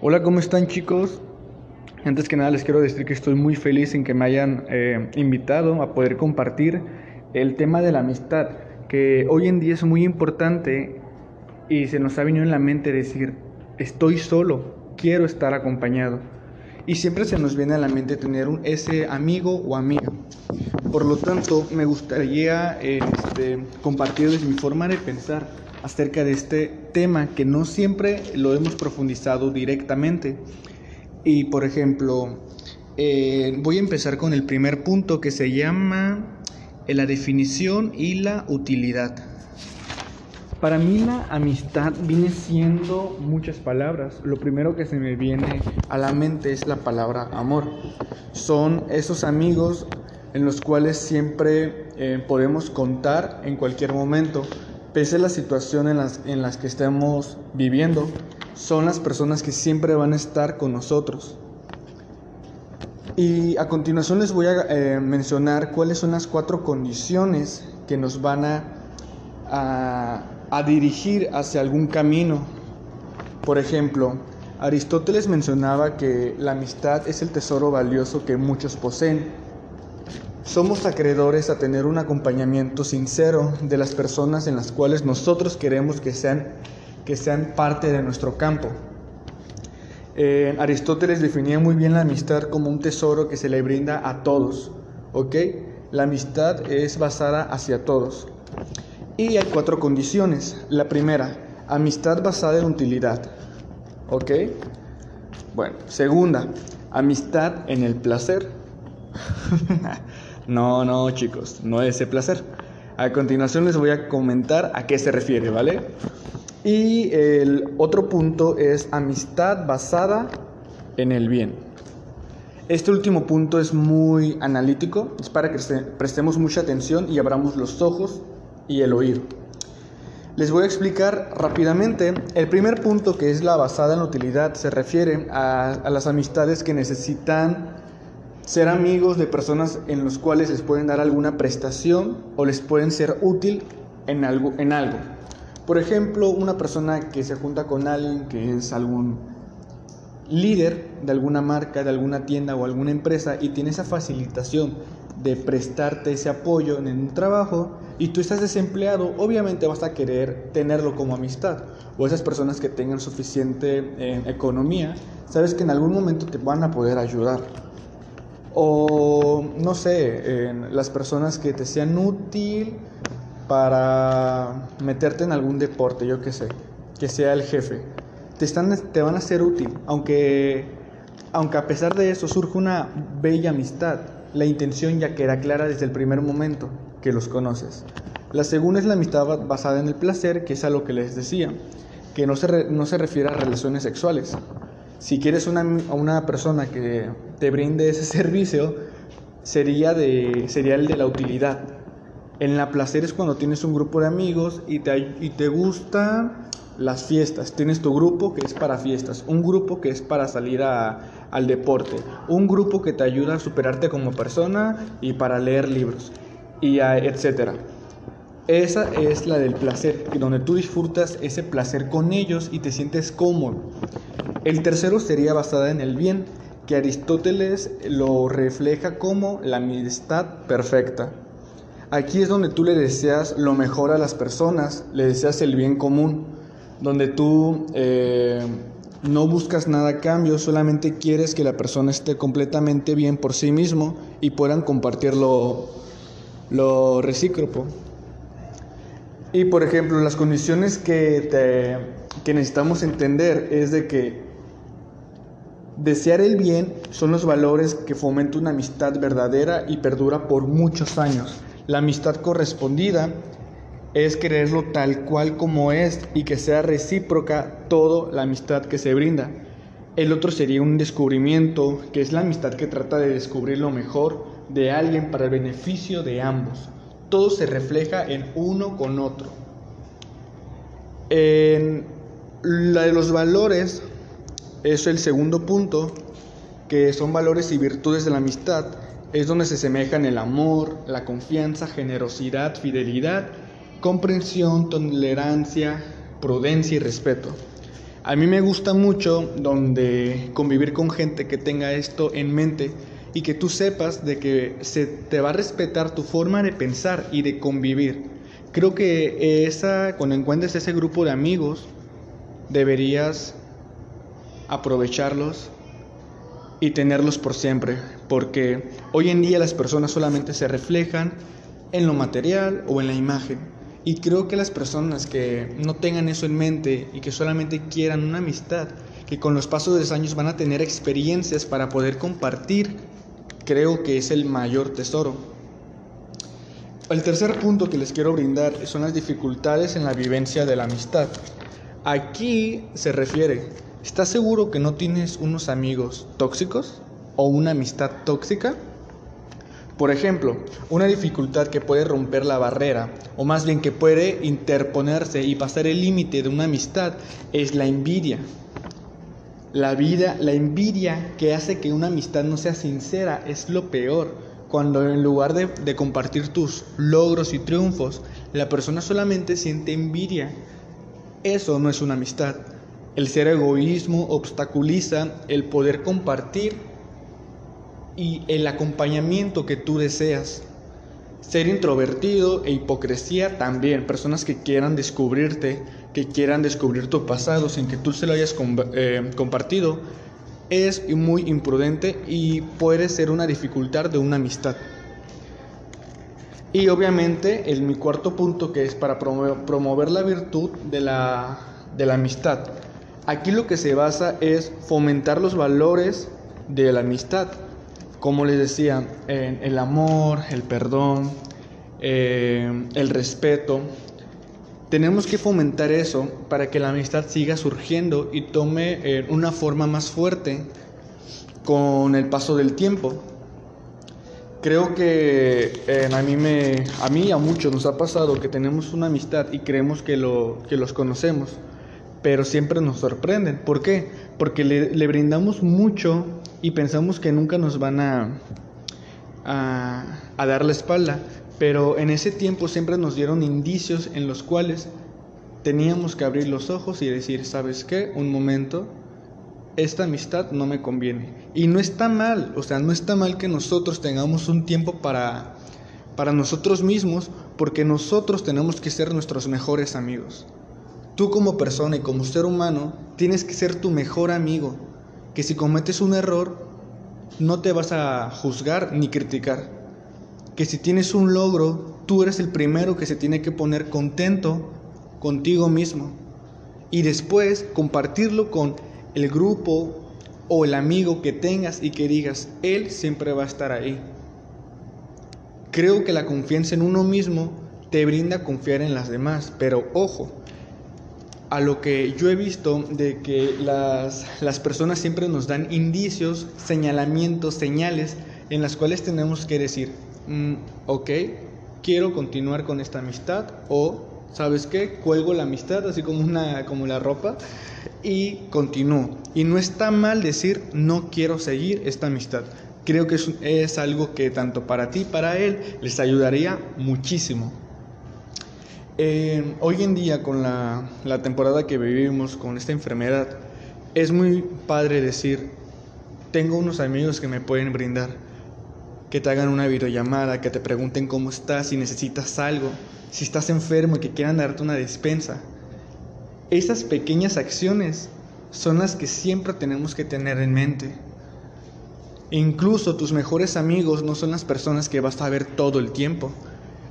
Hola, ¿cómo están chicos? Antes que nada les quiero decir que estoy muy feliz en que me hayan eh, invitado a poder compartir el tema de la amistad, que hoy en día es muy importante y se nos ha venido en la mente decir, estoy solo, quiero estar acompañado. Y siempre se nos viene a la mente tener un, ese amigo o amiga. Por lo tanto, me gustaría este, compartirles mi forma de pensar acerca de este tema que no siempre lo hemos profundizado directamente. Y por ejemplo, eh, voy a empezar con el primer punto que se llama eh, la definición y la utilidad. Para mí la amistad viene siendo muchas palabras. Lo primero que se me viene a la mente es la palabra amor. Son esos amigos en los cuales siempre eh, podemos contar en cualquier momento. Pese a la situación en las, en las que estemos viviendo, son las personas que siempre van a estar con nosotros. Y a continuación les voy a eh, mencionar cuáles son las cuatro condiciones que nos van a, a dirigir hacia algún camino. Por ejemplo, Aristóteles mencionaba que la amistad es el tesoro valioso que muchos poseen. Somos acreedores a tener un acompañamiento sincero de las personas en las cuales nosotros queremos que sean que sean parte de nuestro campo. Eh, Aristóteles definía muy bien la amistad como un tesoro que se le brinda a todos, ¿ok? La amistad es basada hacia todos. Y hay cuatro condiciones. La primera, amistad basada en utilidad, ¿ok? Bueno, segunda, amistad en el placer. no, no, chicos, no es ese placer. A continuación les voy a comentar a qué se refiere, ¿vale? Y el otro punto es amistad basada en el bien. Este último punto es muy analítico, es para que prestemos mucha atención y abramos los ojos y el oído. Les voy a explicar rápidamente. El primer punto, que es la basada en la utilidad, se refiere a, a las amistades que necesitan ser amigos de personas en los cuales les pueden dar alguna prestación o les pueden ser útil en algo. En algo. Por ejemplo, una persona que se junta con alguien que es algún líder de alguna marca, de alguna tienda o alguna empresa y tiene esa facilitación de prestarte ese apoyo en un trabajo y tú estás desempleado, obviamente vas a querer tenerlo como amistad. O esas personas que tengan suficiente eh, economía, sabes que en algún momento te van a poder ayudar. O no sé, las personas que te sean útil para meterte en algún deporte, yo qué sé, que sea el jefe. Te, están, te van a ser útil, aunque, aunque a pesar de eso surge una bella amistad. La intención ya queda clara desde el primer momento que los conoces. La segunda es la amistad basada en el placer, que es a lo que les decía, que no se, no se refiere a relaciones sexuales. Si quieres una, una persona que te brinde ese servicio, sería, de, sería el de la utilidad, en la placer es cuando tienes un grupo de amigos y te, y te gustan las fiestas. Tienes tu grupo que es para fiestas, un grupo que es para salir a, al deporte, un grupo que te ayuda a superarte como persona y para leer libros, y etcétera. Esa es la del placer, donde tú disfrutas ese placer con ellos y te sientes cómodo. El tercero sería basada en el bien, que Aristóteles lo refleja como la amistad perfecta. Aquí es donde tú le deseas lo mejor a las personas, le deseas el bien común, donde tú eh, no buscas nada a cambio, solamente quieres que la persona esté completamente bien por sí mismo y puedan compartir lo, recíproco. Y por ejemplo, las condiciones que, te, que necesitamos entender es de que desear el bien son los valores que fomentan una amistad verdadera y perdura por muchos años. La amistad correspondida es quererlo tal cual como es y que sea recíproca toda la amistad que se brinda. El otro sería un descubrimiento, que es la amistad que trata de descubrir lo mejor de alguien para el beneficio de ambos. Todo se refleja en uno con otro. En la de los valores es el segundo punto, que son valores y virtudes de la amistad es donde se semejan el amor, la confianza, generosidad, fidelidad, comprensión, tolerancia, prudencia y respeto. A mí me gusta mucho donde convivir con gente que tenga esto en mente y que tú sepas de que se te va a respetar tu forma de pensar y de convivir. Creo que esa cuando encuentres ese grupo de amigos deberías aprovecharlos y tenerlos por siempre, porque hoy en día las personas solamente se reflejan en lo material o en la imagen. Y creo que las personas que no tengan eso en mente y que solamente quieran una amistad, que con los pasos de los años van a tener experiencias para poder compartir, creo que es el mayor tesoro. El tercer punto que les quiero brindar son las dificultades en la vivencia de la amistad. Aquí se refiere, ¿estás seguro que no tienes unos amigos tóxicos o una amistad tóxica? Por ejemplo, una dificultad que puede romper la barrera, o más bien que puede interponerse y pasar el límite de una amistad, es la envidia. La vida, la envidia que hace que una amistad no sea sincera es lo peor. Cuando en lugar de, de compartir tus logros y triunfos, la persona solamente siente envidia. Eso no es una amistad. El ser egoísmo obstaculiza el poder compartir y el acompañamiento que tú deseas. Ser introvertido e hipocresía también, personas que quieran descubrirte, que quieran descubrir tu pasado sin que tú se lo hayas eh, compartido, es muy imprudente y puede ser una dificultad de una amistad. Y obviamente el, mi cuarto punto que es para promover, promover la virtud de la, de la amistad. Aquí lo que se basa es fomentar los valores de la amistad como les decía, el amor, el perdón, eh, el respeto. Tenemos que fomentar eso para que la amistad siga surgiendo y tome eh, una forma más fuerte con el paso del tiempo. Creo que eh, a mí me, a mí y a muchos nos ha pasado que tenemos una amistad y creemos que, lo, que los conocemos, pero siempre nos sorprenden. ¿Por qué? Porque le, brindamos mucho y pensamos que nunca nos van a, a, dar la espalda, pero en ese tiempo siempre nos dieron indicios en los cuales teníamos que abrir los ojos y decir, ¿sabes qué? Un momento, esta amistad no me conviene. Y no está mal, o sea, no está mal que nosotros tengamos un tiempo para, para nosotros mismos, porque nosotros tenemos que ser nuestros mejores amigos. Tú como persona y como ser humano tienes que ser tu mejor amigo, que si cometes un error, no te vas a juzgar ni criticar. Que si tienes un logro, tú eres el primero que se tiene que poner contento contigo mismo. Y después compartirlo con el grupo o el amigo que tengas y que digas, él siempre va a estar ahí. Creo que la confianza en uno mismo te brinda confiar en las demás, pero ojo, a lo que yo he visto de que las, las, personas siempre nos dan indicios, señalamientos, señales en las cuales tenemos que decir, mm, ok, quiero continuar con esta amistad o, ¿sabes qué? Cuelgo la amistad así como, una, como la ropa y continúo. Y no está mal decir, no quiero seguir esta amistad. Creo que es, es algo que tanto para ti, para él, les ayudaría muchísimo. Eh, hoy en día, con la, la temporada que vivimos, con esta enfermedad, es muy padre decir, tengo unos amigos que me pueden brindar, que te hagan una videollamada, que te pregunten cómo estás, si necesitas algo, si estás enfermo y que quieran darte una despensa. Esas pequeñas acciones son las que siempre tenemos que tener en mente. Incluso tus mejores amigos no son las personas que vas a ver todo el tiempo.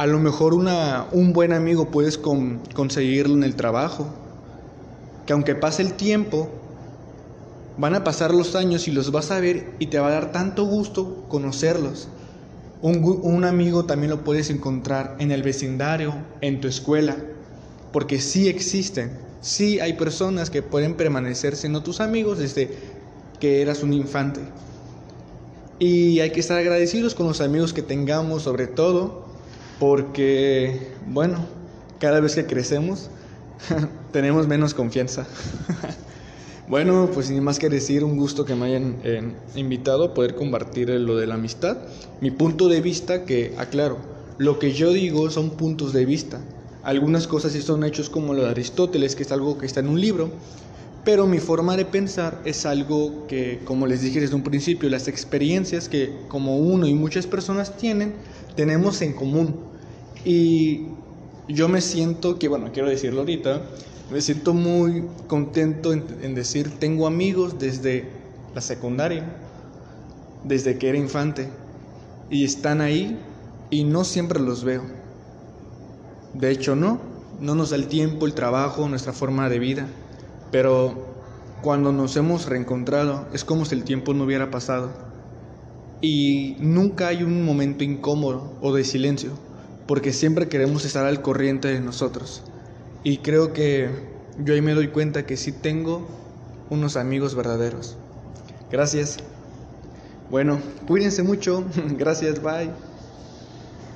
A lo mejor una, un buen amigo puedes conseguirlo en el trabajo, que aunque pase el tiempo, van a pasar los años y los vas a ver y te va a dar tanto gusto conocerlos. Un, un, amigo también lo puedes encontrar en el vecindario, en tu escuela, porque sí existen, sí hay personas que pueden permanecer siendo tus amigos desde que eras un infante. Y hay que estar agradecidos con los amigos que tengamos, sobre todo porque, bueno, cada vez que crecemos tenemos menos confianza. bueno, pues sin más que decir, un gusto que me hayan eh, invitado a poder compartir lo de la amistad. Mi punto de vista, que aclaro, lo que yo digo son puntos de vista. Algunas cosas sí son hechos como lo de Aristóteles, que es algo que está en un libro, Pero mi forma de pensar es algo que, como les dije desde un principio, las experiencias que como uno y muchas personas tienen, tenemos en común. Y yo me siento, que bueno, quiero decirlo ahorita, me siento muy contento en, en decir, tengo amigos desde la secundaria, desde que era infante, y están ahí y no siempre los veo. De hecho, no, no nos da el tiempo, el trabajo, nuestra forma de vida. Pero cuando nos hemos reencontrado es como si el tiempo no hubiera pasado. Y nunca hay un momento incómodo o de silencio, porque siempre queremos estar al corriente de nosotros. Y creo que yo ahí me doy cuenta que sí tengo unos amigos verdaderos. Gracias. Bueno, cuídense mucho. Gracias, bye.